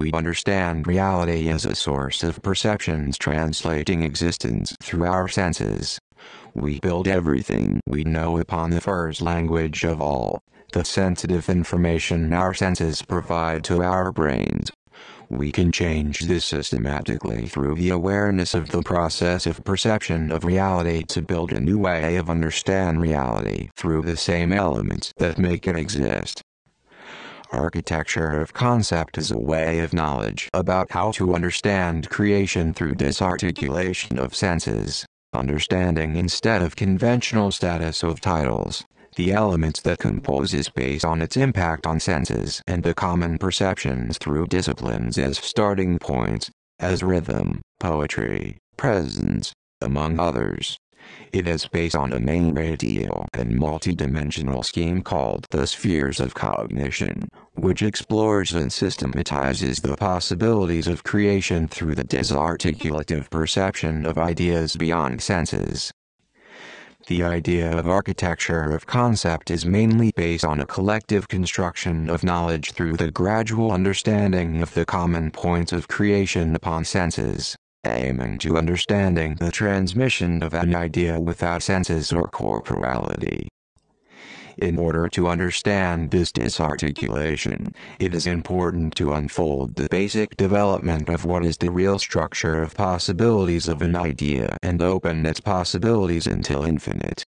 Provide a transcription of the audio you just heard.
We understand reality as a source of perceptions translating existence through our senses. We build everything we know upon the first language of all, the sensitive information our senses provide to our brains. We can change this systematically through the awareness of the process of perception of reality to build a new way of understand reality through the same elements that make it exist. Architecture of concept is a way of knowledge about how to understand creation through disarticulation of senses, understanding instead of conventional status of titles. The elements that compose is based on its impact on senses and the common perceptions through disciplines as starting points, as rhythm, poetry, presence, among others. It is based on a main radial and multidimensional scheme called the spheres of cognition, which explores and systematizes the possibilities of creation through the disarticulative perception of ideas beyond senses. The idea of architecture of concept is mainly based on a collective construction of knowledge through the gradual understanding of the common points of creation upon senses aiming to understanding the transmission of an idea without senses or corporality. In order to understand this disarticulation, it is important to unfold the basic development of what is the real structure of possibilities of an idea and open its possibilities until infinite.